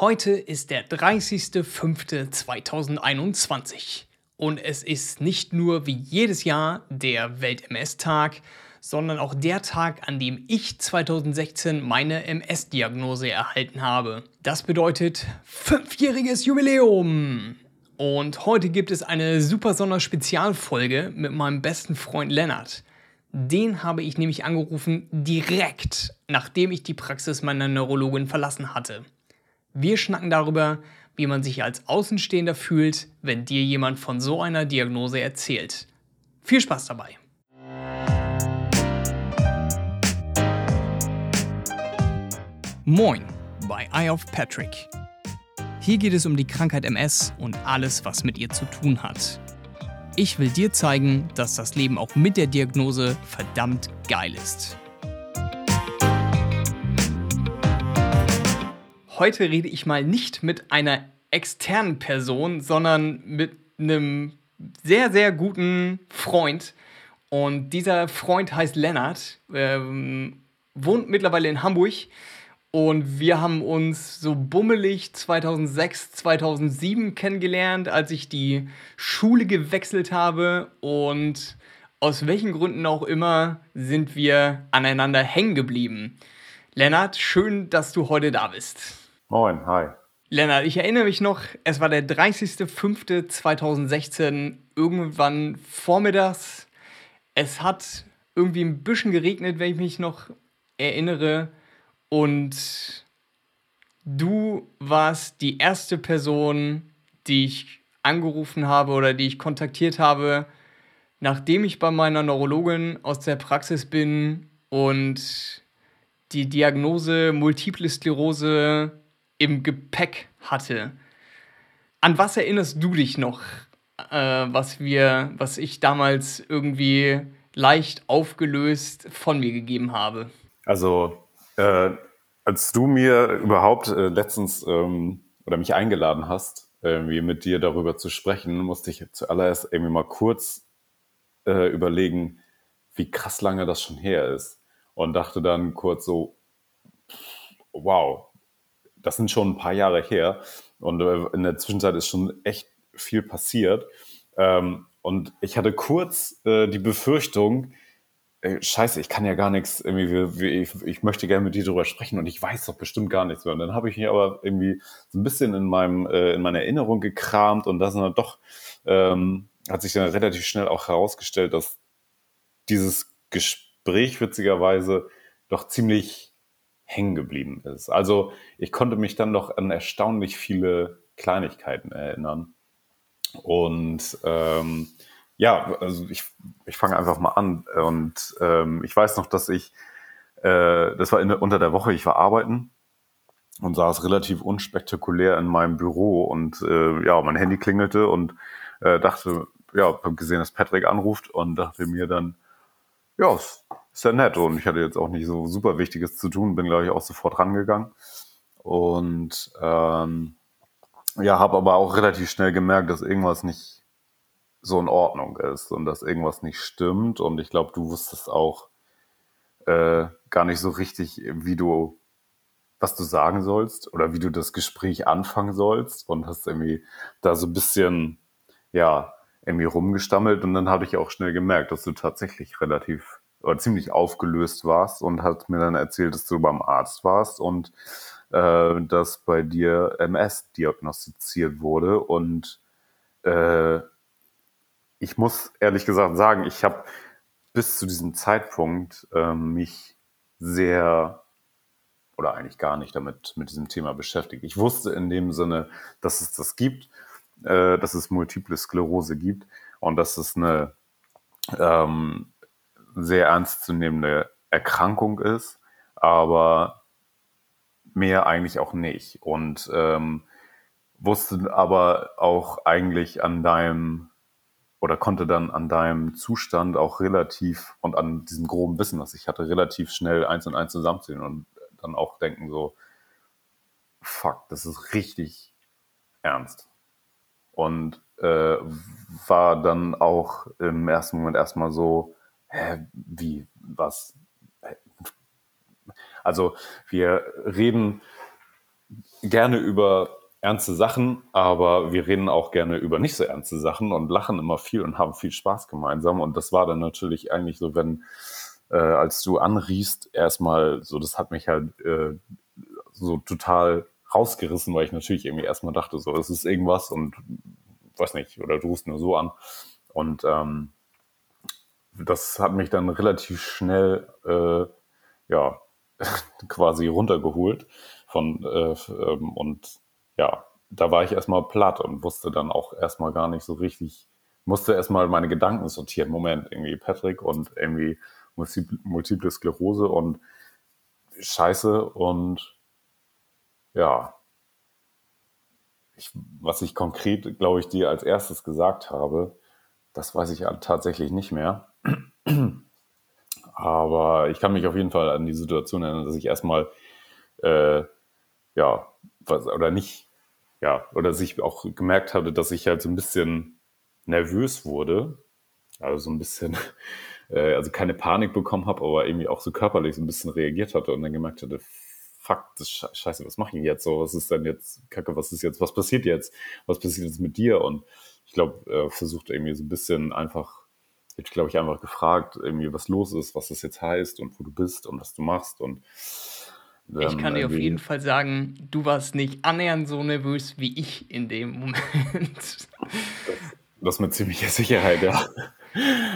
Heute ist der 30.05.2021 und es ist nicht nur wie jedes Jahr der Welt-MS-Tag, sondern auch der Tag, an dem ich 2016 meine MS-Diagnose erhalten habe. Das bedeutet fünfjähriges Jubiläum! Und heute gibt es eine super Sonderspezialfolge mit meinem besten Freund Lennart. Den habe ich nämlich angerufen direkt, nachdem ich die Praxis meiner Neurologin verlassen hatte. Wir schnacken darüber, wie man sich als Außenstehender fühlt, wenn dir jemand von so einer Diagnose erzählt. Viel Spaß dabei! Moin bei Eye of Patrick. Hier geht es um die Krankheit MS und alles, was mit ihr zu tun hat. Ich will dir zeigen, dass das Leben auch mit der Diagnose verdammt geil ist. Heute rede ich mal nicht mit einer externen Person, sondern mit einem sehr, sehr guten Freund. Und dieser Freund heißt Lennart, ähm, wohnt mittlerweile in Hamburg und wir haben uns so bummelig 2006, 2007 kennengelernt, als ich die Schule gewechselt habe. Und aus welchen Gründen auch immer sind wir aneinander hängen geblieben. Lennart, schön, dass du heute da bist. Moin, hi. Lennart, ich erinnere mich noch, es war der 30.05.2016, irgendwann vormittags. Es hat irgendwie ein bisschen geregnet, wenn ich mich noch erinnere. Und du warst die erste Person, die ich angerufen habe oder die ich kontaktiert habe, nachdem ich bei meiner Neurologin aus der Praxis bin und die Diagnose Multiple Sklerose im Gepäck hatte. An was erinnerst du dich noch, äh, was wir, was ich damals irgendwie leicht aufgelöst von mir gegeben habe? Also äh, als du mir überhaupt äh, letztens ähm, oder mich eingeladen hast, irgendwie mit dir darüber zu sprechen, musste ich zuallererst irgendwie mal kurz äh, überlegen, wie krass lange das schon her ist. Und dachte dann kurz so, wow, das sind schon ein paar Jahre her. Und äh, in der Zwischenzeit ist schon echt viel passiert. Ähm, und ich hatte kurz äh, die Befürchtung, ey, scheiße, ich kann ja gar nichts, irgendwie, ich, ich möchte gerne mit dir darüber sprechen und ich weiß doch bestimmt gar nichts mehr. Und dann habe ich mich aber irgendwie so ein bisschen in meinem, äh, in meiner Erinnerung gekramt und das dann doch, ähm, hat sich dann relativ schnell auch herausgestellt, dass dieses Gespräch witzigerweise doch ziemlich hängen geblieben ist. Also ich konnte mich dann doch an erstaunlich viele Kleinigkeiten erinnern. Und ähm, ja, also ich, ich fange einfach mal an. Und ähm, ich weiß noch, dass ich, äh, das war in, unter der Woche, ich war arbeiten und saß relativ unspektakulär in meinem Büro und äh, ja, mein Handy klingelte und äh, dachte, ja, habe gesehen, dass Patrick anruft und dachte mir dann, ja, ist, ja nett und ich hatte jetzt auch nicht so super Wichtiges zu tun, bin glaube ich auch sofort rangegangen und ähm, ja, habe aber auch relativ schnell gemerkt, dass irgendwas nicht so in Ordnung ist und dass irgendwas nicht stimmt. Und ich glaube, du wusstest auch äh, gar nicht so richtig, wie du, was du sagen sollst oder wie du das Gespräch anfangen sollst und hast irgendwie da so ein bisschen, ja, irgendwie rumgestammelt. Und dann habe ich auch schnell gemerkt, dass du tatsächlich relativ oder ziemlich aufgelöst warst und hat mir dann erzählt, dass du beim Arzt warst und äh, dass bei dir MS diagnostiziert wurde und äh, ich muss ehrlich gesagt sagen, ich habe bis zu diesem Zeitpunkt ähm, mich sehr oder eigentlich gar nicht damit mit diesem Thema beschäftigt. Ich wusste in dem Sinne, dass es das gibt, äh, dass es Multiple Sklerose gibt und dass es eine ähm, sehr ernstzunehmende Erkrankung ist, aber mehr eigentlich auch nicht. Und ähm, wusste aber auch eigentlich an deinem oder konnte dann an deinem Zustand auch relativ und an diesem groben Wissen, was ich hatte, relativ schnell eins und eins zusammenzählen und dann auch denken so, fuck, das ist richtig ernst. Und äh, war dann auch im ersten Moment erstmal so, hä, wie, was? Also wir reden gerne über ernste Sachen, aber wir reden auch gerne über nicht so ernste Sachen und lachen immer viel und haben viel Spaß gemeinsam. Und das war dann natürlich eigentlich so, wenn, äh, als du anriechst, erstmal so, das hat mich halt äh, so total rausgerissen, weil ich natürlich irgendwie erstmal dachte, so, es ist irgendwas und weiß nicht, oder du rufst nur so an. Und ähm, das hat mich dann relativ schnell äh, ja quasi runtergeholt von äh, ähm, und ja, da war ich erstmal platt und wusste dann auch erstmal gar nicht so richtig, musste erstmal meine Gedanken sortieren. Moment, irgendwie Patrick und irgendwie Multiple Sklerose und Scheiße und ja, ich, was ich konkret, glaube ich, dir als erstes gesagt habe, das weiß ich tatsächlich nicht mehr. Aber ich kann mich auf jeden Fall an die Situation erinnern, dass ich erstmal, äh, ja, was, oder nicht, ja, oder dass ich auch gemerkt hatte, dass ich halt so ein bisschen nervös wurde. Also so ein bisschen, äh, also keine Panik bekommen habe, aber irgendwie auch so körperlich so ein bisschen reagiert hatte und dann gemerkt hatte, fuck, das ist scheiße, was mache ich jetzt so? Was ist denn jetzt, Kacke, was ist jetzt, was passiert jetzt? Was passiert jetzt mit dir? Und ich glaube, äh, versucht irgendwie so ein bisschen einfach, ich glaube ich einfach gefragt, irgendwie was los ist, was das jetzt heißt und wo du bist und was du machst und ähm, ich kann dir auf jeden Fall sagen, du warst nicht annähernd so nervös wie ich in dem Moment. Das, das mit ziemlicher Sicherheit, ja.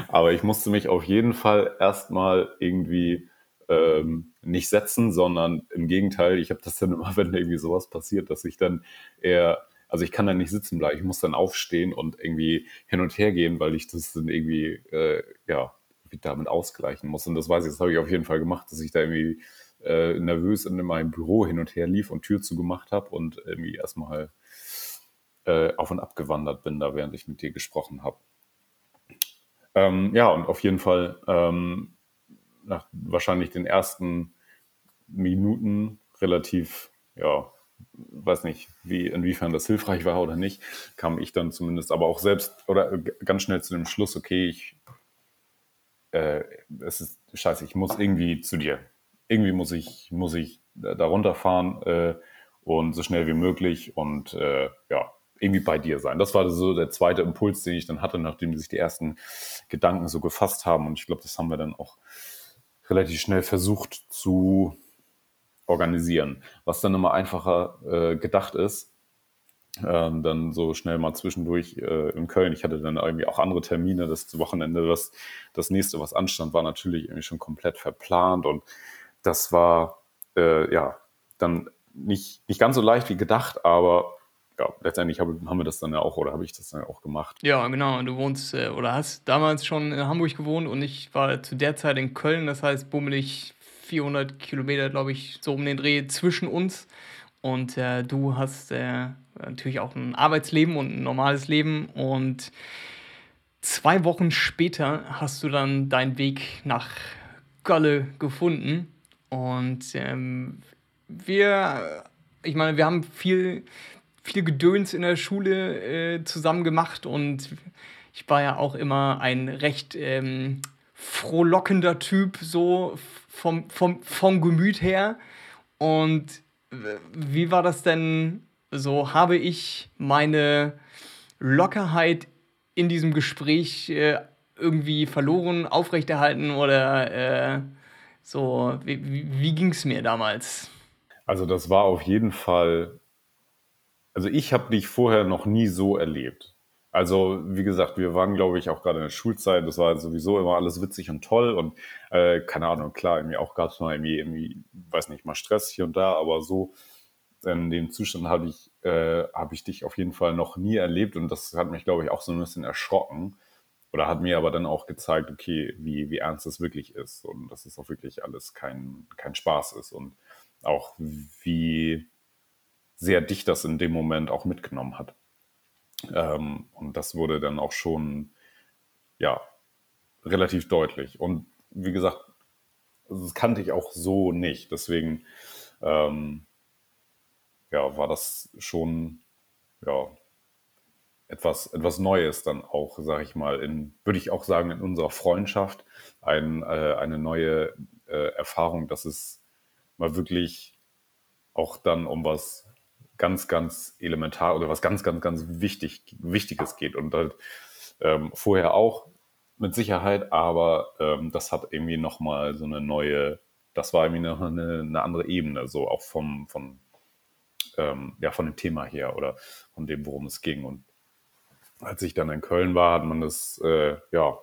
Aber ich musste mich auf jeden Fall erstmal irgendwie ähm, nicht setzen, sondern im Gegenteil, ich habe das dann immer, wenn irgendwie sowas passiert, dass ich dann eher, also ich kann dann nicht sitzen bleiben, ich muss dann aufstehen und irgendwie hin und her gehen, weil ich das dann irgendwie, äh, ja, damit ausgleichen muss. Und das weiß ich, das habe ich auf jeden Fall gemacht, dass ich da irgendwie äh, nervös in meinem Büro hin und her lief und Tür zugemacht habe und irgendwie erstmal äh, auf und ab gewandert bin, da während ich mit dir gesprochen habe. Ähm, ja, und auf jeden Fall ähm, nach wahrscheinlich den ersten Minuten relativ, ja, weiß nicht, wie, inwiefern das hilfreich war oder nicht, kam ich dann zumindest aber auch selbst oder ganz schnell zu dem Schluss, okay, ich, äh, es ist scheiße, ich muss irgendwie zu dir. Irgendwie muss ich, muss ich da runterfahren äh, und so schnell wie möglich und äh, ja, irgendwie bei dir sein. Das war so der zweite Impuls, den ich dann hatte, nachdem sich die ersten Gedanken so gefasst haben. Und ich glaube, das haben wir dann auch relativ schnell versucht zu organisieren, was dann immer einfacher äh, gedacht ist. Ähm, dann so schnell mal zwischendurch äh, in Köln. Ich hatte dann irgendwie auch andere Termine. Das Wochenende, das, das nächste, was anstand, war natürlich irgendwie schon komplett verplant. Und das war äh, ja dann nicht, nicht ganz so leicht wie gedacht, aber ja, letztendlich hab, haben wir das dann ja auch, oder habe ich das dann auch gemacht. Ja, genau. Du wohnst äh, oder hast damals schon in Hamburg gewohnt und ich war zu der Zeit in Köln. Das heißt, bummelig 400 Kilometer, glaube ich, so um den Dreh zwischen uns. Und äh, du hast äh, natürlich auch ein Arbeitsleben und ein normales Leben. Und zwei Wochen später hast du dann deinen Weg nach Gölle gefunden. Und ähm, wir, ich meine, wir haben viel viel Gedöns in der Schule äh, zusammen gemacht und ich war ja auch immer ein recht ähm, frohlockender Typ, so vom, vom, vom Gemüt her. Und wie war das denn so? Habe ich meine Lockerheit in diesem Gespräch äh, irgendwie verloren, aufrechterhalten oder äh, so? Wie, wie, ging es mir damals? Also das war auf jeden Fall also ich habe dich vorher noch nie so erlebt. Also wie gesagt, wir waren, glaube ich, auch gerade in der Schulzeit. Das war sowieso immer alles witzig und toll und äh, keine Ahnung, klar, irgendwie auch gab es mal irgendwie, irgendwie, weiß nicht, mal Stress hier und da, aber so in dem Zustand habe ich, äh, habe ich dich auf jeden Fall noch nie erlebt und das hat mich, glaube ich, auch so ein bisschen erschrocken oder hat mir aber dann auch gezeigt, okay, wie, wie ernst es wirklich ist und dass es auch wirklich alles kein, kein Spaß ist und auch wie sehr dich das in dem Moment auch mitgenommen hat. Ähm, und das wurde dann auch schon, ja, relativ deutlich. Und wie gesagt, das kannte ich auch so nicht. Deswegen, ähm, ja, war das schon, ja, etwas, etwas Neues dann auch, sage ich mal, in, würde ich auch sagen, in unserer Freundschaft, ein, äh, eine neue äh, Erfahrung, dass es mal wirklich auch dann um was ganz, ganz elementar oder was ganz, ganz, ganz wichtig, Wichtiges geht. Und halt ähm, vorher auch mit Sicherheit, aber ähm, das hat irgendwie nochmal so eine neue, das war irgendwie noch eine, eine andere Ebene, so auch vom, vom, ähm, ja, von dem Thema her oder von dem, worum es ging. Und als ich dann in Köln war, hat man das, äh, ja,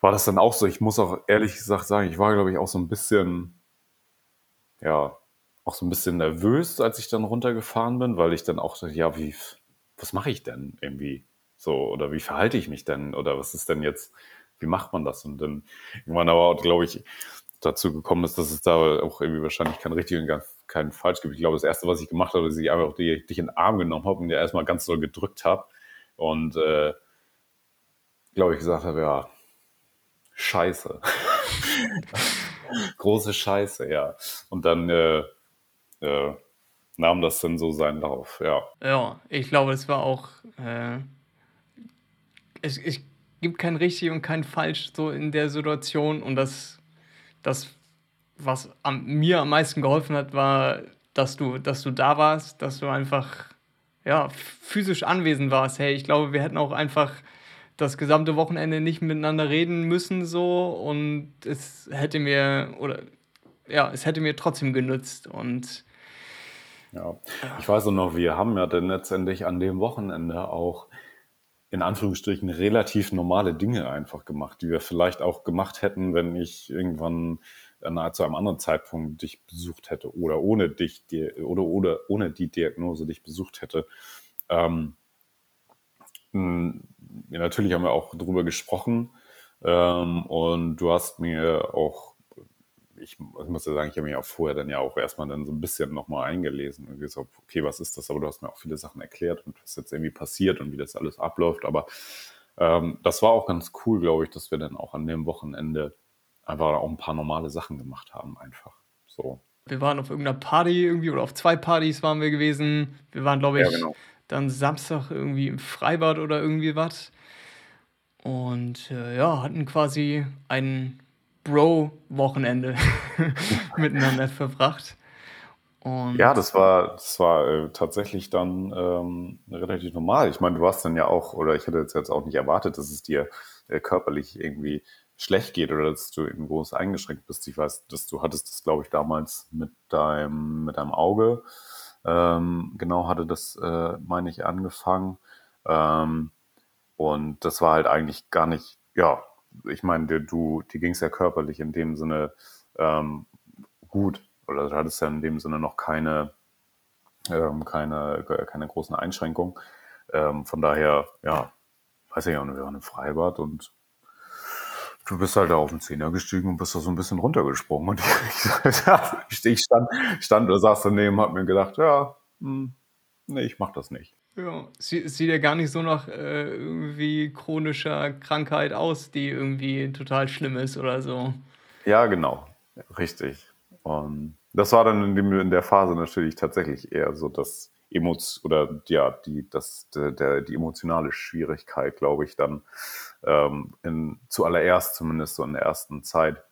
war das dann auch so. Ich muss auch ehrlich gesagt sagen, ich war, glaube ich, auch so ein bisschen, ja, auch so ein bisschen nervös, als ich dann runtergefahren bin, weil ich dann auch dachte, ja, wie, was mache ich denn irgendwie? So, oder wie verhalte ich mich denn? Oder was ist denn jetzt, wie macht man das? Und dann irgendwann aber, glaube ich, dazu gekommen ist, dass es da auch irgendwie wahrscheinlich kein richtig und kein falsch gibt. Ich glaube, das erste, was ich gemacht habe, ist, dass ich einfach dich in den Arm genommen habe und dir erstmal ganz doll gedrückt habe. Und äh, glaube ich gesagt habe, ja, Scheiße. Große Scheiße, ja. Und dann äh, äh, nahm das dann so seinen Lauf, ja. Ja, ich glaube, es war auch. Äh, es, es gibt kein richtig und kein falsch so in der Situation. Und das, das was am, mir am meisten geholfen hat, war, dass du, dass du da warst, dass du einfach ja, physisch anwesend warst. Hey, ich glaube, wir hätten auch einfach das gesamte Wochenende nicht miteinander reden müssen so und es hätte mir oder ja, es hätte mir trotzdem genützt und ja, ich weiß auch noch, wir haben ja dann letztendlich an dem Wochenende auch in Anführungsstrichen relativ normale Dinge einfach gemacht, die wir vielleicht auch gemacht hätten, wenn ich irgendwann äh, zu einem anderen Zeitpunkt dich besucht hätte oder ohne dich oder, oder ohne die Diagnose dich besucht hätte. Ähm, ja, natürlich haben wir auch darüber gesprochen ähm, und du hast mir auch, ich, ich muss ja sagen, ich habe mich auch vorher dann ja auch erstmal dann so ein bisschen nochmal eingelesen und gesagt, okay, was ist das? Aber du hast mir auch viele Sachen erklärt und was jetzt irgendwie passiert und wie das alles abläuft. Aber ähm, das war auch ganz cool, glaube ich, dass wir dann auch an dem Wochenende einfach auch ein paar normale Sachen gemacht haben, einfach so. Wir waren auf irgendeiner Party irgendwie oder auf zwei Partys waren wir gewesen. Wir waren, glaube ich, ja, genau dann Samstag irgendwie im Freibad oder irgendwie was. Und äh, ja, hatten quasi ein Bro-Wochenende miteinander verbracht. Und ja, das war, das war äh, tatsächlich dann ähm, relativ normal. Ich meine, du warst dann ja auch, oder ich hätte jetzt, auch nicht erwartet, dass es dir äh, körperlich irgendwie schlecht geht oder dass du eben groß eingeschränkt bist. Ich weiß, dass du hattest das, glaube ich, damals mit deinem, mit deinem Auge ähm, genau hatte das, äh, meine ich, angefangen. Ähm, und das war halt eigentlich gar nicht, ja, ich meine, du, die ging es ja körperlich in dem Sinne ähm, gut. Oder du hattest ja in dem Sinne noch keine, ähm, keine, keine großen Einschränkungen. Ähm, von daher, ja, weiß ich ja, wir waren im Freibad und Du bist halt da auf den Zehner gestiegen und bist da so ein bisschen runtergesprungen. Und ich, ich stand, stand da saß daneben, hab mir gedacht, ja, hm, nee, ich mach das nicht. Ja, sie, sieht ja gar nicht so nach äh, irgendwie chronischer Krankheit aus, die irgendwie total schlimm ist oder so. Ja, genau. Richtig. Und das war dann in, dem, in der Phase natürlich tatsächlich eher so das Emots oder ja, die, das, der, der, die emotionale Schwierigkeit, glaube ich, dann ähm, in, zuallererst zumindest so in der ersten Zeit.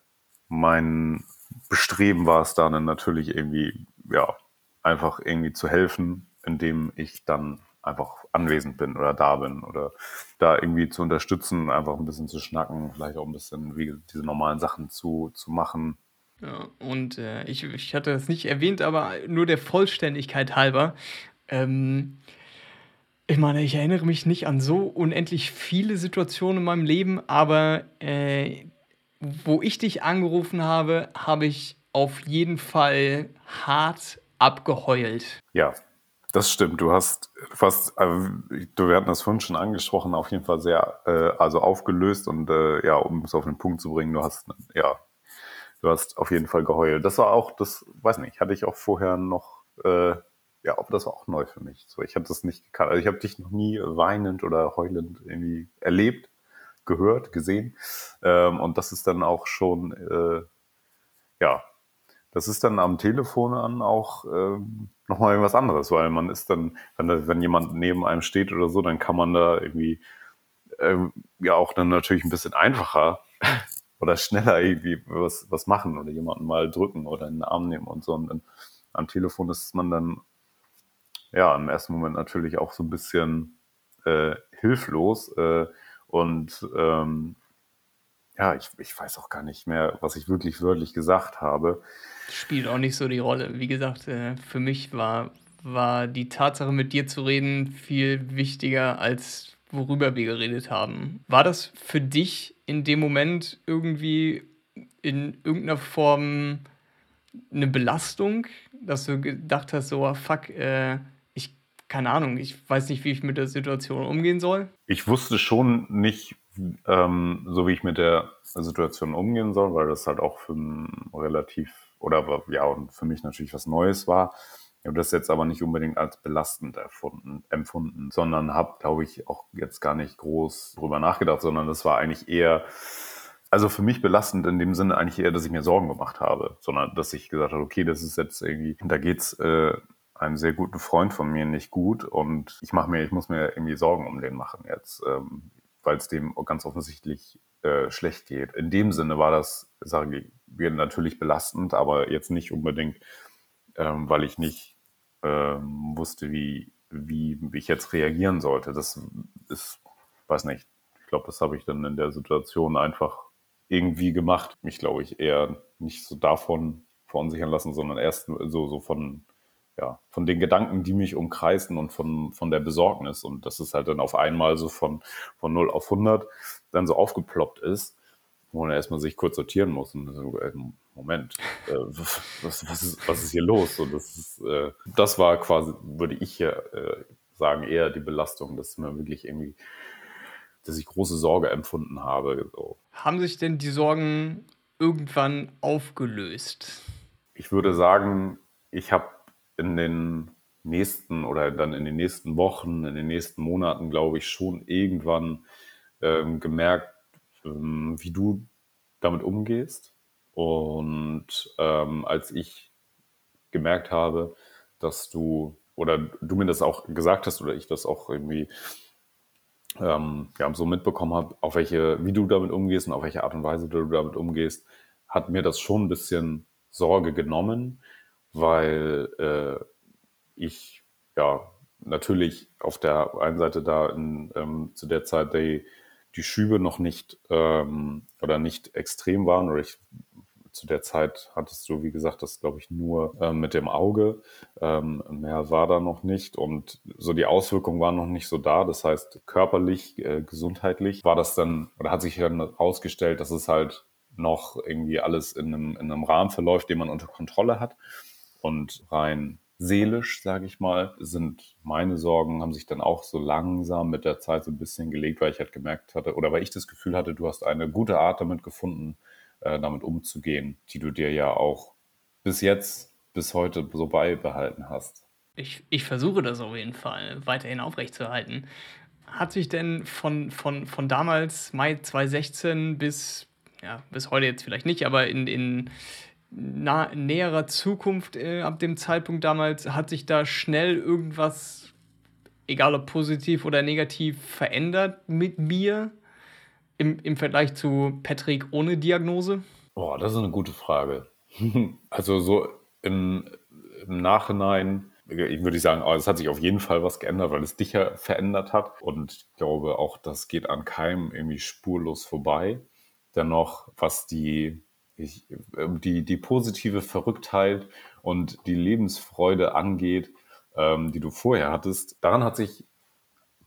Mein Bestreben war es dann natürlich irgendwie, ja, einfach irgendwie zu helfen, indem ich dann einfach anwesend bin oder da bin oder da irgendwie zu unterstützen, einfach ein bisschen zu schnacken, vielleicht auch ein bisschen wie diese normalen Sachen zu, zu machen. Ja, und äh, ich, ich hatte das nicht erwähnt, aber nur der Vollständigkeit halber. Ähm, ich meine, ich erinnere mich nicht an so unendlich viele Situationen in meinem Leben, aber äh, wo ich dich angerufen habe, habe ich auf jeden Fall hart abgeheult. Ja, das stimmt. Du hast fast, äh, wir hatten das vorhin schon angesprochen, auf jeden Fall sehr, äh, also aufgelöst und äh, ja, um es auf den Punkt zu bringen, du hast, ja, du hast auf jeden Fall geheult. Das war auch, das, weiß nicht, hatte ich auch vorher noch äh, ja, aber das war auch neu für mich. So, ich habe das nicht gekannt. Also ich habe dich noch nie weinend oder heulend irgendwie erlebt, gehört, gesehen. Ähm, und das ist dann auch schon, äh, ja, das ist dann am Telefon an auch ähm, nochmal irgendwas anderes, weil man ist dann, wenn, da, wenn jemand neben einem steht oder so, dann kann man da irgendwie ähm, ja auch dann natürlich ein bisschen einfacher oder schneller irgendwie was, was machen oder jemanden mal drücken oder in den Arm nehmen und so. Und dann am Telefon ist man dann ja, im ersten Moment natürlich auch so ein bisschen äh, hilflos. Äh, und ähm, ja, ich, ich weiß auch gar nicht mehr, was ich wirklich wörtlich gesagt habe. Spielt auch nicht so die Rolle. Wie gesagt, äh, für mich war, war die Tatsache, mit dir zu reden, viel wichtiger, als worüber wir geredet haben. War das für dich in dem Moment irgendwie in irgendeiner Form eine Belastung, dass du gedacht hast, so, ah, fuck, äh, ich, keine Ahnung, ich weiß nicht, wie ich mit der Situation umgehen soll? Ich wusste schon nicht, ähm, so wie ich mit der Situation umgehen soll, weil das halt auch für relativ, oder ja, und für mich natürlich was Neues war. Ich habe das jetzt aber nicht unbedingt als belastend erfunden, empfunden, sondern habe, glaube ich, auch jetzt gar nicht groß drüber nachgedacht, sondern das war eigentlich eher, also für mich belastend in dem Sinne eigentlich eher, dass ich mir Sorgen gemacht habe, sondern dass ich gesagt habe, okay, das ist jetzt irgendwie, da geht's äh, einem sehr guten Freund von mir nicht gut und ich mache mir, ich muss mir irgendwie Sorgen um den machen jetzt, ähm, weil es dem ganz offensichtlich äh, schlecht geht. In dem Sinne war das, sage ich, natürlich belastend, aber jetzt nicht unbedingt, ähm, weil ich nicht ähm, wusste, wie, wie, wie ich jetzt reagieren sollte. Das ist, weiß nicht. Ich glaube, das habe ich dann in der Situation einfach irgendwie gemacht. Mich, glaube ich, eher nicht so davon verunsichern lassen, sondern erst so, so von, ja, von den Gedanken, die mich umkreisen und von, von der Besorgnis. Und dass es halt dann auf einmal so von, von 0 auf 100 dann so aufgeploppt ist, wo man erstmal sich kurz sortieren muss. Und so, äh, Moment, äh, was, was, ist, was ist hier los? Und das, ist, äh, das war quasi, würde ich hier äh, sagen, eher die Belastung, dass man wirklich irgendwie dass ich große Sorge empfunden habe. So. Haben sich denn die Sorgen irgendwann aufgelöst? Ich würde sagen, ich habe in den nächsten oder dann in den nächsten Wochen, in den nächsten Monaten, glaube ich, schon irgendwann ähm, gemerkt, ähm, wie du damit umgehst. Und ähm, als ich gemerkt habe, dass du oder du mir das auch gesagt hast oder ich das auch irgendwie ähm, ja, so mitbekommen habe, auf welche, wie du damit umgehst und auf welche Art und Weise du damit umgehst, hat mir das schon ein bisschen Sorge genommen, weil äh, ich ja natürlich auf der einen Seite da in, ähm, zu der Zeit die, die Schübe noch nicht ähm, oder nicht extrem waren oder ich zu der Zeit hattest du, wie gesagt, das glaube ich nur äh, mit dem Auge. Ähm, mehr war da noch nicht und so die Auswirkungen waren noch nicht so da. Das heißt, körperlich, äh, gesundheitlich war das dann oder hat sich dann herausgestellt, dass es halt noch irgendwie alles in einem, in einem Rahmen verläuft, den man unter Kontrolle hat. Und rein seelisch, sage ich mal, sind meine Sorgen, haben sich dann auch so langsam mit der Zeit so ein bisschen gelegt, weil ich halt gemerkt hatte oder weil ich das Gefühl hatte, du hast eine gute Art damit gefunden, äh, damit umzugehen, die du dir ja auch bis jetzt, bis heute so beibehalten hast. Ich, ich versuche das auf jeden Fall weiterhin aufrechtzuerhalten. Hat sich denn von, von, von damals, Mai 2016 bis, ja, bis heute jetzt vielleicht nicht, aber in, in nah, näherer Zukunft, äh, ab dem Zeitpunkt damals, hat sich da schnell irgendwas, egal ob positiv oder negativ, verändert mit mir? im, im Vergleich zu Patrick ohne Diagnose? Boah, das ist eine gute Frage. also so im, im Nachhinein ich würde sagen, oh, es hat sich auf jeden Fall was geändert, weil es dich ja verändert hat. Und ich glaube auch, das geht an keinem irgendwie spurlos vorbei. Dennoch, was die, ich, die, die positive Verrücktheit und die Lebensfreude angeht, ähm, die du vorher hattest, daran hat sich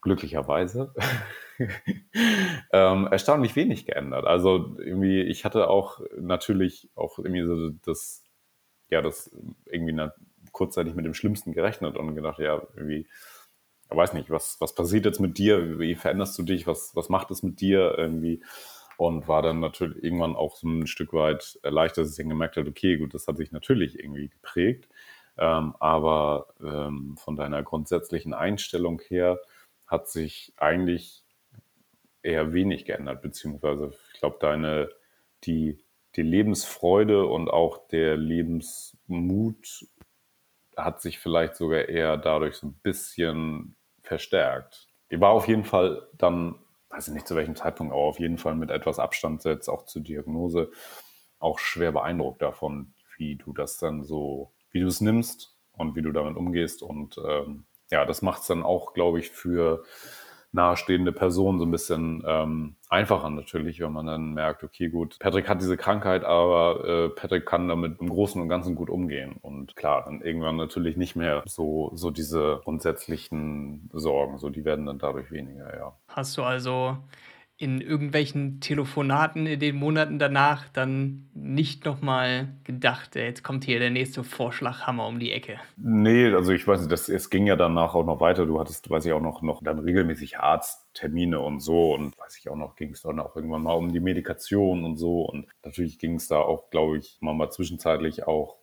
glücklicherweise ähm, erstaunlich wenig geändert. Also irgendwie, ich hatte auch natürlich auch irgendwie so das, ja, das irgendwie kurzzeitig mit dem Schlimmsten gerechnet und gedacht, ja, irgendwie, ich weiß nicht, was, was passiert jetzt mit dir? Wie veränderst du dich? Was, was macht es mit dir irgendwie? Und war dann natürlich irgendwann auch so ein Stück weit erleichtert, dass ich dann gemerkt habe, okay, gut, das hat sich natürlich irgendwie geprägt. Ähm, aber ähm, von deiner grundsätzlichen Einstellung her hat sich eigentlich eher wenig geändert, beziehungsweise ich glaube, deine, die, die Lebensfreude und auch der Lebensmut hat sich vielleicht sogar eher dadurch so ein bisschen verstärkt. Die war auf jeden Fall dann, weiß ich nicht zu welchem Zeitpunkt, aber auf jeden Fall mit etwas Abstand jetzt auch zur Diagnose auch schwer beeindruckt davon, wie du das dann so, wie du es nimmst und wie du damit umgehst und ähm, ja, das macht es dann auch, glaube ich, für nahestehende Personen so ein bisschen ähm, einfacher natürlich, wenn man dann merkt, okay, gut, Patrick hat diese Krankheit, aber äh, Patrick kann damit im Großen und Ganzen gut umgehen. Und klar, dann irgendwann natürlich nicht mehr so, so diese grundsätzlichen Sorgen, so die werden dann dadurch weniger, ja. Hast du also in irgendwelchen Telefonaten in den Monaten danach dann nicht nochmal gedacht, äh, jetzt kommt hier der nächste Vorschlaghammer um die Ecke? Nee, also ich weiß nicht, das, es ging ja danach auch noch weiter. Du hattest, weiß ich auch noch, noch dann regelmäßig Arzttermine und so und weiß ich auch noch, ging es dann auch irgendwann mal um die Medikation und so und natürlich ging es da auch, glaube ich, mal, mal zwischenzeitlich auch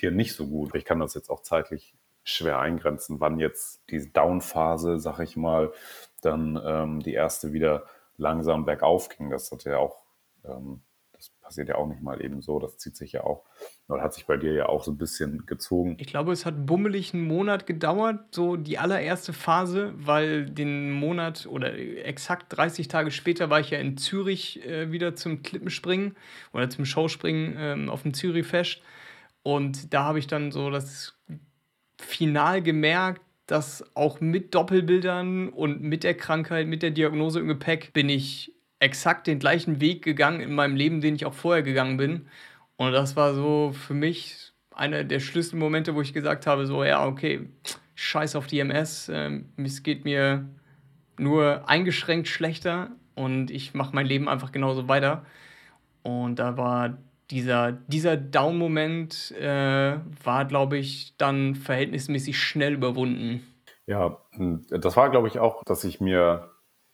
dir nicht so gut. Ich kann das jetzt auch zeitlich schwer eingrenzen, wann jetzt diese Down-Phase, sag ich mal, dann ähm, die erste wieder langsam bergauf ging. Das hat ja auch, ähm, das passiert ja auch nicht mal eben so. Das zieht sich ja auch, oder hat sich bei dir ja auch so ein bisschen gezogen. Ich glaube, es hat bummelig einen Monat gedauert, so die allererste Phase, weil den Monat oder exakt 30 Tage später war ich ja in Zürich äh, wieder zum Klippenspringen oder zum Showspringen ähm, auf dem Zürich-Fest. Und da habe ich dann so das Final gemerkt, dass auch mit Doppelbildern und mit der Krankheit, mit der Diagnose im Gepäck, bin ich exakt den gleichen Weg gegangen in meinem Leben, den ich auch vorher gegangen bin. Und das war so für mich einer der Schlüsselmomente, wo ich gesagt habe, so, ja, okay, scheiß auf die MS, ähm, es geht mir nur eingeschränkt schlechter und ich mache mein Leben einfach genauso weiter. Und da war dieser, dieser Down-Moment äh, war, glaube ich, dann verhältnismäßig schnell überwunden. Ja, das war, glaube ich, auch, dass ich mir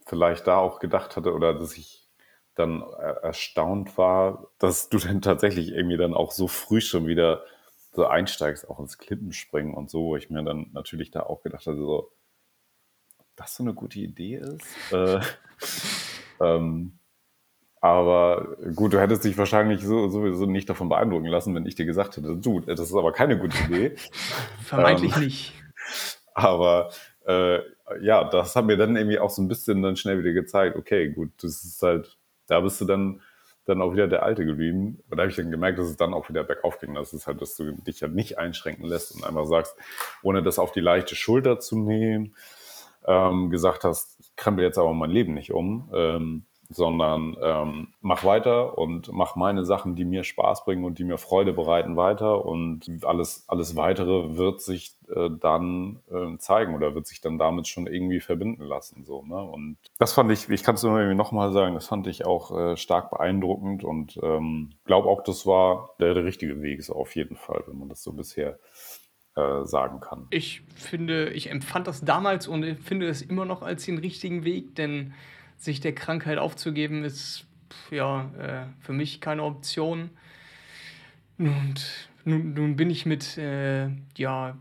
vielleicht da auch gedacht hatte oder dass ich dann erstaunt war, dass du dann tatsächlich irgendwie dann auch so früh schon wieder so einsteigst, auch ins Klippenspringen und so, wo ich mir dann natürlich da auch gedacht hatte, so, ob das so eine gute Idee ist. Äh, ähm, aber gut, du hättest dich wahrscheinlich so, sowieso nicht davon beeindrucken lassen, wenn ich dir gesagt hätte, du, das ist aber keine gute Idee. Vermeintlich ähm, nicht. Aber äh, ja, das hat mir dann irgendwie auch so ein bisschen dann schnell wieder gezeigt, okay, gut, das ist halt, da bist du dann, dann auch wieder der Alte geblieben. Und da habe ich dann gemerkt, dass es dann auch wieder bergauf ging. Das ist halt, dass du dich ja nicht einschränken lässt und einfach sagst, ohne das auf die leichte Schulter zu nehmen, ähm, gesagt hast, ich krempel jetzt aber mein Leben nicht um. Ähm, sondern ähm, mach weiter und mach meine Sachen, die mir Spaß bringen und die mir Freude bereiten, weiter und alles, alles weitere wird sich äh, dann äh, zeigen oder wird sich dann damit schon irgendwie verbinden lassen. So, ne? Und das fand ich, ich kann es nur nochmal sagen, das fand ich auch äh, stark beeindruckend und ähm, glaube auch, das war der, der richtige Weg, so auf jeden Fall, wenn man das so bisher äh, sagen kann. Ich finde, ich empfand das damals und finde es immer noch als den richtigen Weg, denn sich der Krankheit aufzugeben, ist ja äh, für mich keine Option. Und nun, nun bin ich mit äh, ja,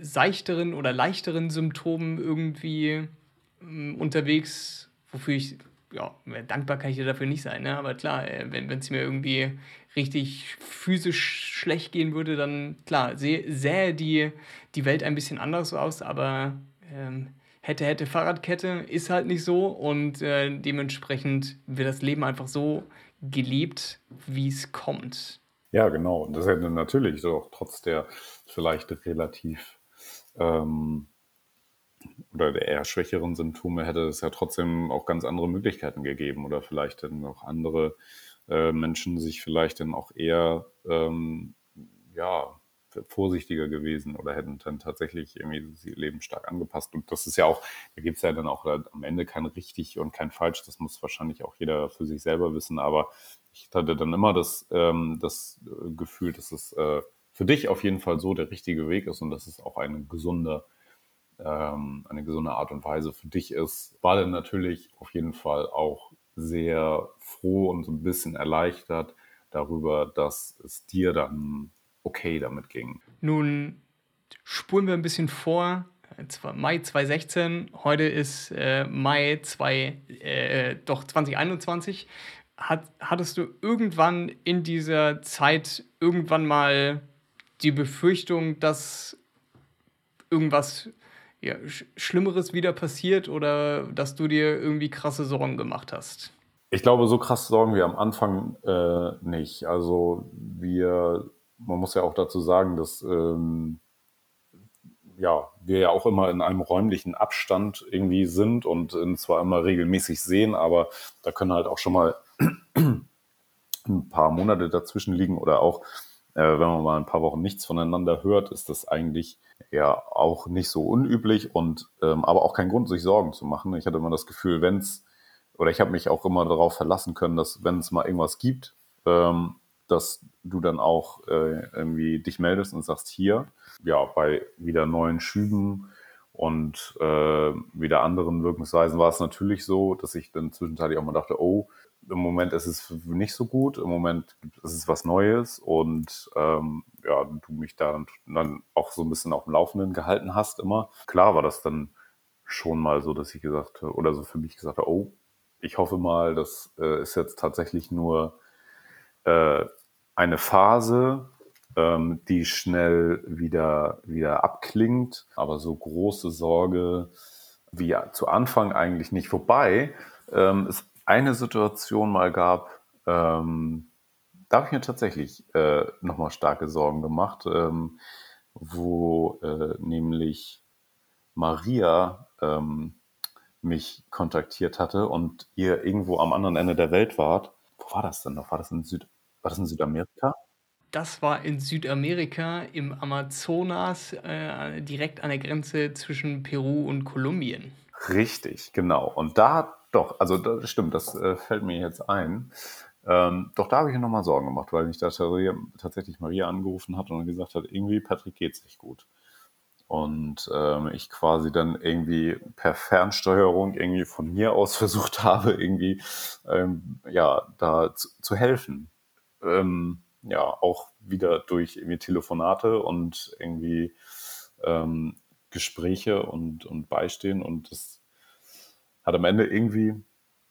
seichteren oder leichteren Symptomen irgendwie äh, unterwegs, wofür ich, ja, dankbar kann ich dir dafür nicht sein, ne? aber klar, äh, wenn es mir irgendwie richtig physisch schlecht gehen würde, dann klar, sähe, sähe die, die Welt ein bisschen anders aus, aber ähm, hätte, hätte Fahrradkette, ist halt nicht so und äh, dementsprechend wird das Leben einfach so gelebt, wie es kommt. Ja, genau. Und das hätte natürlich so, trotz der vielleicht relativ ähm, oder der eher schwächeren Symptome hätte es ja trotzdem auch ganz andere Möglichkeiten gegeben oder vielleicht dann auch andere äh, Menschen sich vielleicht dann auch eher ähm, ja, vorsichtiger gewesen oder hätten dann tatsächlich irgendwie ihr Leben stark angepasst. Und das ist ja auch, da gibt es ja dann auch am Ende kein richtig und kein falsch. Das muss wahrscheinlich auch jeder für sich selber wissen. Aber ich hatte dann immer das, ähm, das äh, Gefühl, dass es äh, für dich auf jeden Fall so der richtige Weg ist und dass es auch eine gesunde, ähm, eine gesunde Art und Weise für dich ist. War dann natürlich auf jeden Fall auch sehr froh und so ein bisschen erleichtert darüber, dass es dir dann okay damit ging. Nun spulen wir ein bisschen vor. Mai 2016, heute ist äh, Mai 2, äh, doch 2021. Hat, hattest du irgendwann in dieser Zeit irgendwann mal die Befürchtung, dass irgendwas ja, Schlimmeres wieder passiert oder dass du dir irgendwie krasse Sorgen gemacht hast? Ich glaube, so krasse Sorgen wie am Anfang äh, nicht. Also wir man muss ja auch dazu sagen, dass ähm, ja, wir ja auch immer in einem räumlichen Abstand irgendwie sind und zwar immer regelmäßig sehen, aber da können halt auch schon mal ein paar Monate dazwischen liegen oder auch, äh, wenn man mal ein paar Wochen nichts voneinander hört, ist das eigentlich ja auch nicht so unüblich und ähm, aber auch kein Grund, sich Sorgen zu machen. Ich hatte immer das Gefühl, wenn es, oder ich habe mich auch immer darauf verlassen können, dass wenn es mal irgendwas gibt, ähm, dass du dann auch äh, irgendwie dich meldest und sagst, hier, ja, bei wieder neuen Schüben und äh, wieder anderen Wirkungsweisen war es natürlich so, dass ich dann zwischenzeitlich auch mal dachte, oh, im Moment ist es nicht so gut, im Moment ist es was Neues und ähm, ja, du mich da dann auch so ein bisschen auf dem Laufenden gehalten hast immer. Klar war das dann schon mal so, dass ich gesagt habe, oder so für mich gesagt habe, oh, ich hoffe mal, das äh, ist jetzt tatsächlich nur äh, eine Phase, ähm, die schnell wieder, wieder abklingt, aber so große Sorge wie zu Anfang eigentlich nicht vorbei. Ähm, es eine Situation mal gab, ähm, da habe ich mir tatsächlich äh, nochmal starke Sorgen gemacht, ähm, wo äh, nämlich Maria ähm, mich kontaktiert hatte und ihr irgendwo am anderen Ende der Welt wart. Wo war das denn noch? War das in, Süd war das in Südamerika? Das war in Südamerika im Amazonas, äh, direkt an der Grenze zwischen Peru und Kolumbien. Richtig, genau. Und da doch, also das stimmt, das äh, fällt mir jetzt ein. Ähm, doch da habe ich mir nochmal Sorgen gemacht, weil mich da tatsächlich Maria angerufen hat und gesagt hat, irgendwie Patrick geht es nicht gut. Und ähm, ich quasi dann irgendwie per Fernsteuerung irgendwie von mir aus versucht habe, irgendwie ähm, ja, da zu, zu helfen. Ähm, ja, auch wieder durch irgendwie Telefonate und irgendwie ähm, Gespräche und, und Beistehen. Und das hat am Ende irgendwie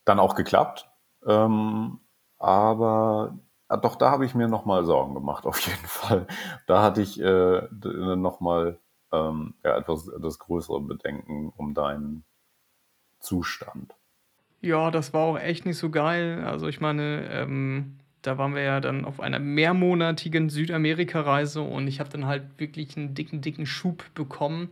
dann auch geklappt. Ähm, aber äh, doch, da habe ich mir nochmal Sorgen gemacht, auf jeden Fall. Da hatte ich äh, nochmal ähm, ja, etwas das größere Bedenken um deinen Zustand. Ja, das war auch echt nicht so geil. Also ich meine, ähm, da waren wir ja dann auf einer mehrmonatigen Südamerika-Reise und ich habe dann halt wirklich einen dicken, dicken Schub bekommen.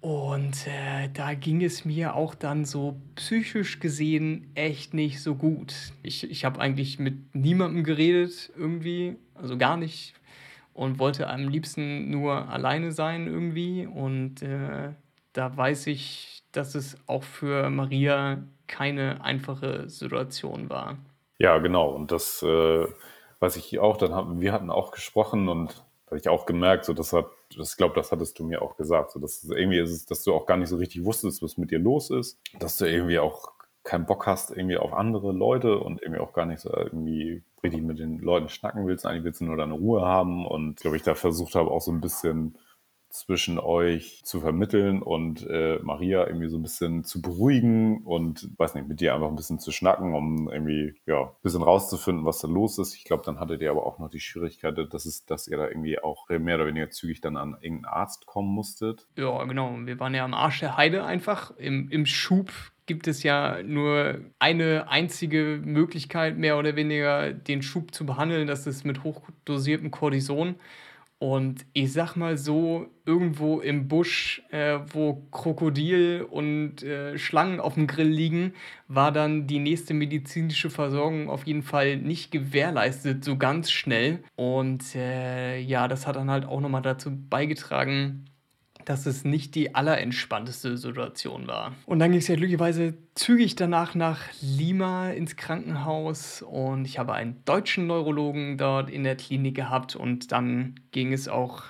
Und äh, da ging es mir auch dann so psychisch gesehen echt nicht so gut. Ich, ich habe eigentlich mit niemandem geredet irgendwie, also gar nicht. Und wollte am liebsten nur alleine sein irgendwie. Und äh, da weiß ich, dass es auch für Maria keine einfache Situation war. Ja, genau. Und das äh, weiß ich auch. Dann haben, wir hatten auch gesprochen und habe ich auch gemerkt, so das hat, das glaube, das hattest du mir auch gesagt, so dass irgendwie ist es, dass du auch gar nicht so richtig wusstest, was mit dir los ist, dass du irgendwie auch keinen Bock hast irgendwie auf andere Leute und irgendwie auch gar nicht so irgendwie richtig mit den Leuten schnacken willst, eigentlich willst du nur deine Ruhe haben und glaube ich da versucht habe auch so ein bisschen zwischen euch zu vermitteln und äh, Maria irgendwie so ein bisschen zu beruhigen und weiß nicht, mit dir einfach ein bisschen zu schnacken, um irgendwie ja ein bisschen rauszufinden, was da los ist. Ich glaube, dann hattet ihr aber auch noch die Schwierigkeit, dass es, dass ihr da irgendwie auch mehr oder weniger zügig dann an irgendeinen Arzt kommen musstet. Ja, genau. Wir waren ja am Arsch der Heide einfach. Im, im Schub gibt es ja nur eine einzige Möglichkeit, mehr oder weniger den Schub zu behandeln. Das ist mit hochdosiertem Cortison. Und ich sag mal so, irgendwo im Busch, äh, wo Krokodil und äh, Schlangen auf dem Grill liegen, war dann die nächste medizinische Versorgung auf jeden Fall nicht gewährleistet, so ganz schnell. Und äh, ja, das hat dann halt auch nochmal dazu beigetragen, dass es nicht die allerentspannteste Situation war. Und dann ging es ja glücklicherweise zügig danach nach Lima ins Krankenhaus und ich habe einen deutschen Neurologen dort in der Klinik gehabt und dann ging es auch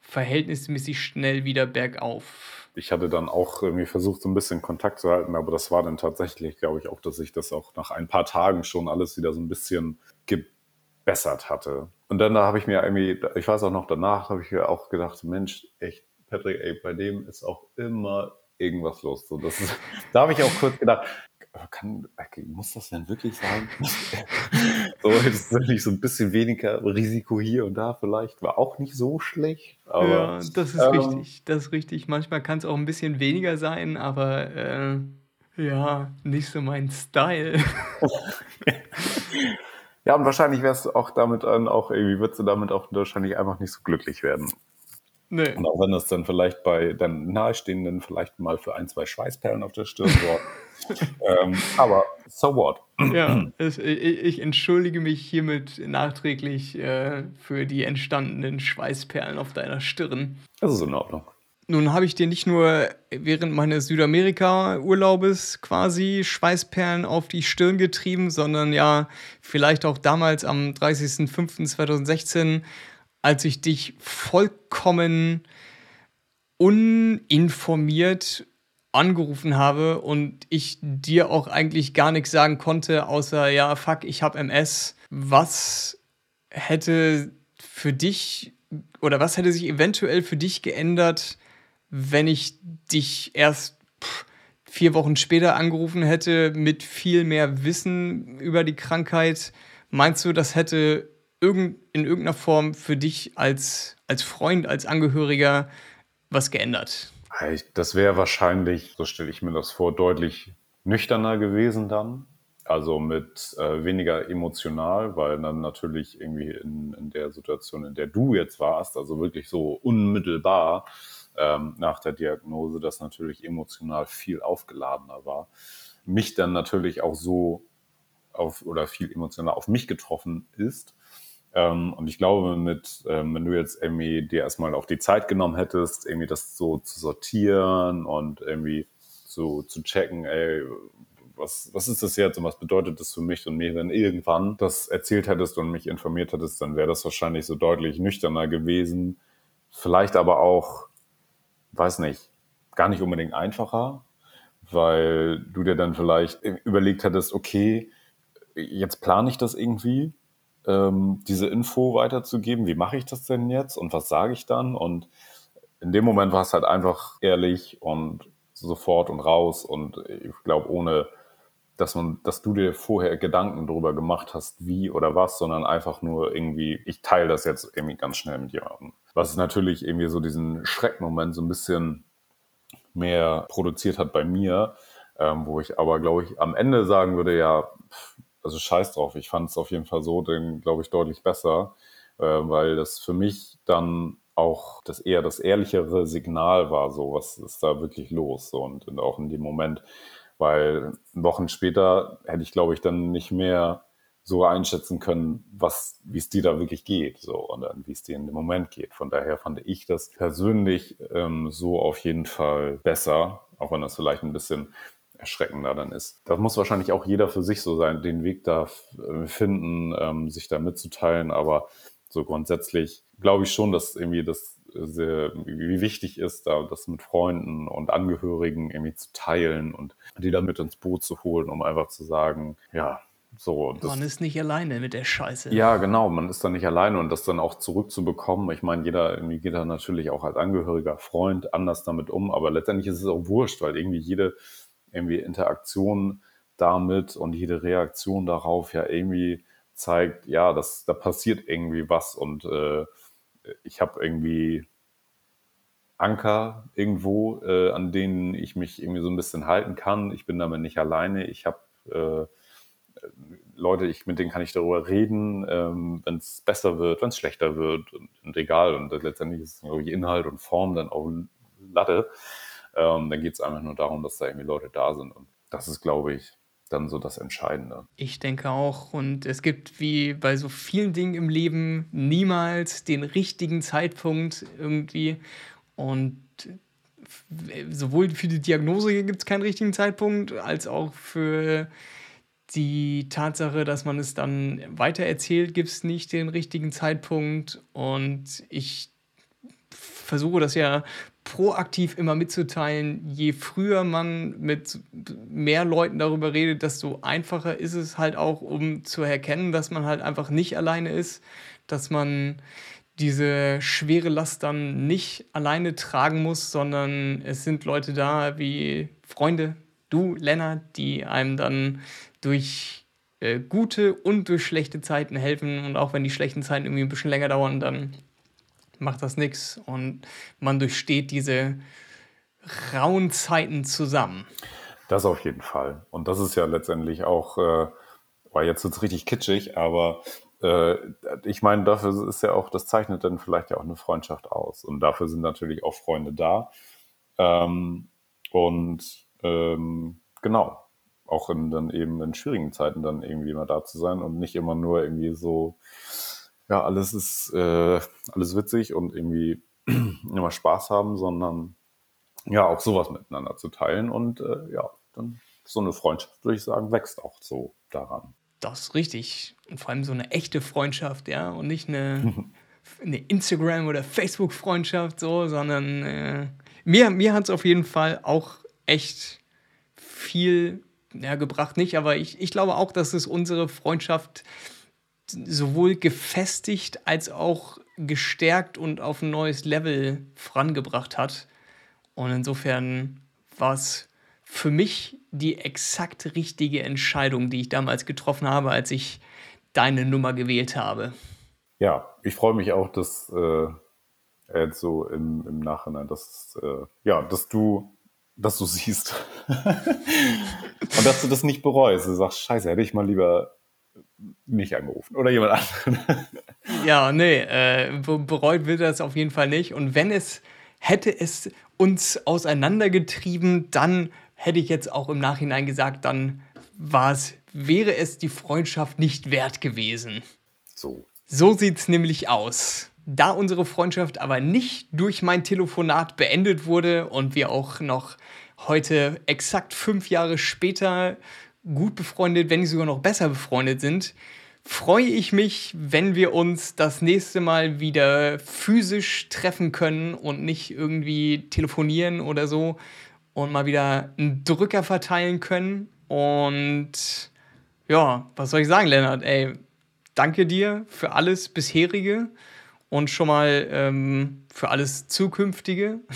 verhältnismäßig schnell wieder bergauf. Ich hatte dann auch irgendwie versucht, so ein bisschen Kontakt zu halten, aber das war dann tatsächlich, glaube ich, auch, dass ich das auch nach ein paar Tagen schon alles wieder so ein bisschen gebessert hatte. Und dann da habe ich mir irgendwie, ich weiß auch noch danach, habe ich mir auch gedacht, Mensch, echt, Patrick, ey, bei dem ist auch immer irgendwas los. So, das ist, da habe ich auch kurz gedacht, kann, muss das denn wirklich sein? so, ist natürlich so ein bisschen weniger Risiko hier und da vielleicht, war auch nicht so schlecht. Aber, ja, das ist ähm, richtig, das ist richtig. Manchmal kann es auch ein bisschen weniger sein, aber äh, ja, nicht so mein Style. ja, und wahrscheinlich wärst du auch damit auch irgendwie, würdest du damit auch wahrscheinlich einfach nicht so glücklich werden. Nee. Und auch wenn das dann vielleicht bei deinen Nahestehenden vielleicht mal für ein, zwei Schweißperlen auf der Stirn sorgt. ähm, aber so what? ja, es, ich, entschuldige mich hiermit nachträglich äh, für die entstandenen Schweißperlen auf deiner Stirn. Das ist in Ordnung. Nun habe ich dir nicht nur während meines Südamerika-Urlaubes quasi Schweißperlen auf die Stirn getrieben, sondern ja vielleicht auch damals am 30.05.2016 als ich dich vollkommen uninformiert angerufen habe und ich dir auch eigentlich gar nichts sagen konnte, außer ja, fuck, ich habe MS. Was hätte für dich oder was hätte sich eventuell für dich geändert, wenn ich dich erst pff, vier Wochen später angerufen hätte mit viel mehr Wissen über die Krankheit? Meinst du, das hätte irgend, in irgendeiner Form für dich als, als Freund, als Angehöriger was geändert? Das wäre wahrscheinlich, so stelle ich mir das vor, deutlich nüchterner gewesen dann. Also mit äh, weniger emotional, weil dann natürlich irgendwie in, in der Situation, in der du jetzt warst, also wirklich so unmittelbar ähm, nach der Diagnose, das natürlich emotional viel aufgeladener war. Mich dann natürlich auch so auf oder viel emotional auf mich getroffen ist und ich glaube, mit, ähm, wenn du jetzt irgendwie dir erstmal auch die Zeit genommen hättest, irgendwie das so zu sortieren und irgendwie so zu checken, ey, was, was ist das jetzt und was bedeutet das für mich und mir, wenn irgendwann das erzählt hättest und mich informiert hättest, dann wäre das wahrscheinlich so deutlich nüchterner gewesen. Vielleicht aber auch, weiß nicht, gar nicht unbedingt einfacher, weil du dir dann vielleicht überlegt hättest, okay, jetzt plane ich das irgendwie ähm, diese Info weiterzugeben. Wie mache ich das denn jetzt und was sage ich dann? Und in dem Moment war es halt einfach ehrlich und sofort und raus. Und ich glaube, ohne dass man, dass du dir vorher Gedanken darüber gemacht hast, wie oder was, sondern einfach nur irgendwie, ich teile das jetzt irgendwie ganz schnell mit jemandem. Was natürlich irgendwie so diesen Schreckmoment so ein bisschen mehr produziert hat bei mir, ähm, wo ich aber, glaube ich, am Ende sagen würde, ja, also scheiß drauf. Ich fand es auf jeden Fall so, den glaube ich deutlich besser, äh, weil das für mich dann auch das eher das ehrlichere Signal war, so was ist da wirklich los so, und, und auch in dem Moment, weil Wochen später hätte ich glaube ich dann nicht mehr so einschätzen können, was, wie es dir da wirklich geht, so und wie es dir in dem Moment geht. Von daher fand ich das persönlich ähm, so auf jeden Fall besser, auch wenn das vielleicht ein bisschen erschreckender dann ist. Das muss wahrscheinlich auch jeder für sich so sein, den Weg da äh, finden, ähm, sich da mitzuteilen. Aber so grundsätzlich glaube ich schon, dass irgendwie das sehr, wie wichtig ist, da das mit Freunden und Angehörigen irgendwie zu teilen und die dann mit ins Boot zu holen, um einfach zu sagen, ja, so. Man ist nicht alleine mit der Scheiße. Ja, genau, man ist dann nicht alleine und das dann auch zurückzubekommen. Ich meine, jeder irgendwie geht da natürlich auch als Angehöriger, Freund anders damit um, aber letztendlich ist es auch wurscht, weil irgendwie jede irgendwie Interaktion damit und jede Reaktion darauf ja irgendwie zeigt, ja, das, da passiert irgendwie was und äh, ich habe irgendwie Anker irgendwo, äh, an denen ich mich irgendwie so ein bisschen halten kann. Ich bin damit nicht alleine. Ich habe äh, Leute, ich, mit denen kann ich darüber reden, ähm, wenn es besser wird, wenn es schlechter wird und, und, egal. Und letztendlich ist es Inhalt und Form dann auch Latte. Ähm, dann geht es einfach nur darum, dass da irgendwie Leute da sind. Und das ist, glaube ich, dann so das Entscheidende. Ich denke auch. Und es gibt wie bei so vielen Dingen im Leben niemals den richtigen Zeitpunkt irgendwie. Und sowohl für die Diagnose gibt es keinen richtigen Zeitpunkt, als auch für die Tatsache, dass man es dann weitererzählt, gibt es nicht den richtigen Zeitpunkt. Und ich versuche das ja proaktiv immer mitzuteilen, je früher man mit mehr Leuten darüber redet, desto einfacher ist es halt auch, um zu erkennen, dass man halt einfach nicht alleine ist, dass man diese schwere Last dann nicht alleine tragen muss, sondern es sind Leute da wie Freunde, du, Lennart, die einem dann durch äh, gute und durch schlechte Zeiten helfen. Und auch wenn die schlechten Zeiten irgendwie ein bisschen länger dauern, dann macht das nichts und man durchsteht diese rauen Zeiten zusammen. Das auf jeden Fall. Und das ist ja letztendlich auch, äh, jetzt wird es richtig kitschig, aber äh, ich meine, dafür ist ja auch, das zeichnet dann vielleicht ja auch eine Freundschaft aus. Und dafür sind natürlich auch Freunde da. Ähm, und ähm, genau, auch in, dann eben in schwierigen Zeiten dann irgendwie immer da zu sein und nicht immer nur irgendwie so, ja, alles ist äh, alles witzig und irgendwie immer Spaß haben, sondern ja, auch sowas miteinander zu teilen und äh, ja, dann so eine Freundschaft, würde ich sagen, wächst auch so daran. Das ist richtig. Und vor allem so eine echte Freundschaft, ja, und nicht eine, eine Instagram- oder Facebook-Freundschaft, so, sondern äh, mir, mir hat es auf jeden Fall auch echt viel ja, gebracht, nicht, aber ich, ich glaube auch, dass es unsere Freundschaft sowohl gefestigt als auch gestärkt und auf ein neues Level vorangebracht hat. Und insofern war es für mich die exakt richtige Entscheidung, die ich damals getroffen habe, als ich deine Nummer gewählt habe. Ja, ich freue mich auch, dass äh, jetzt so im, im Nachhinein, dass, äh, ja, dass du, dass du siehst und dass du das nicht bereust. Du sagst, scheiße, hätte ich mal lieber nicht angerufen oder jemand anderen. ja, nee, äh, bereut wird das auf jeden Fall nicht. Und wenn es hätte es uns auseinandergetrieben, dann hätte ich jetzt auch im Nachhinein gesagt, dann war es, wäre es die Freundschaft nicht wert gewesen. So. So sieht es nämlich aus. Da unsere Freundschaft aber nicht durch mein Telefonat beendet wurde und wir auch noch heute exakt fünf Jahre später gut befreundet, wenn nicht sogar noch besser befreundet sind, freue ich mich, wenn wir uns das nächste Mal wieder physisch treffen können und nicht irgendwie telefonieren oder so und mal wieder einen Drücker verteilen können. Und ja, was soll ich sagen, Lennart? Ey, danke dir für alles bisherige und schon mal ähm, für alles zukünftige.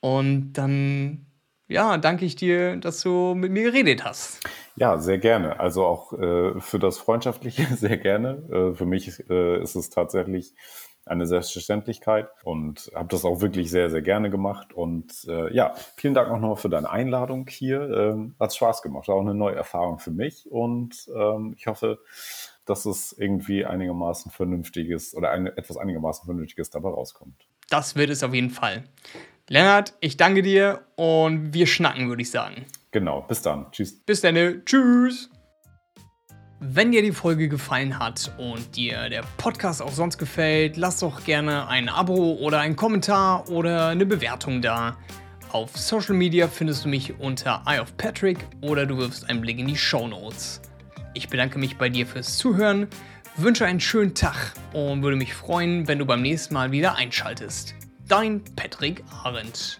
Und dann ja, danke ich dir, dass du mit mir geredet hast. Ja, sehr gerne. Also auch äh, für das Freundschaftliche sehr gerne. Äh, für mich äh, ist es tatsächlich eine Selbstverständlichkeit und habe das auch wirklich sehr, sehr gerne gemacht. Und äh, ja, vielen Dank auch nochmal für deine Einladung hier. Ähm, hat Spaß gemacht, war auch eine neue Erfahrung für mich und ähm, ich hoffe, dass es irgendwie einigermaßen vernünftiges oder eine, etwas einigermaßen vernünftiges dabei rauskommt. Das wird es auf jeden Fall. Lennart, ich danke dir und wir schnacken, würde ich sagen. Genau, bis dann. Tschüss. Bis dann. Tschüss. Wenn dir die Folge gefallen hat und dir der Podcast auch sonst gefällt, lass doch gerne ein Abo oder einen Kommentar oder eine Bewertung da. Auf Social Media findest du mich unter Eye of Patrick oder du wirfst einen Blick in die Show Notes. Ich bedanke mich bei dir fürs Zuhören, wünsche einen schönen Tag und würde mich freuen, wenn du beim nächsten Mal wieder einschaltest. Dein Patrick Arendt.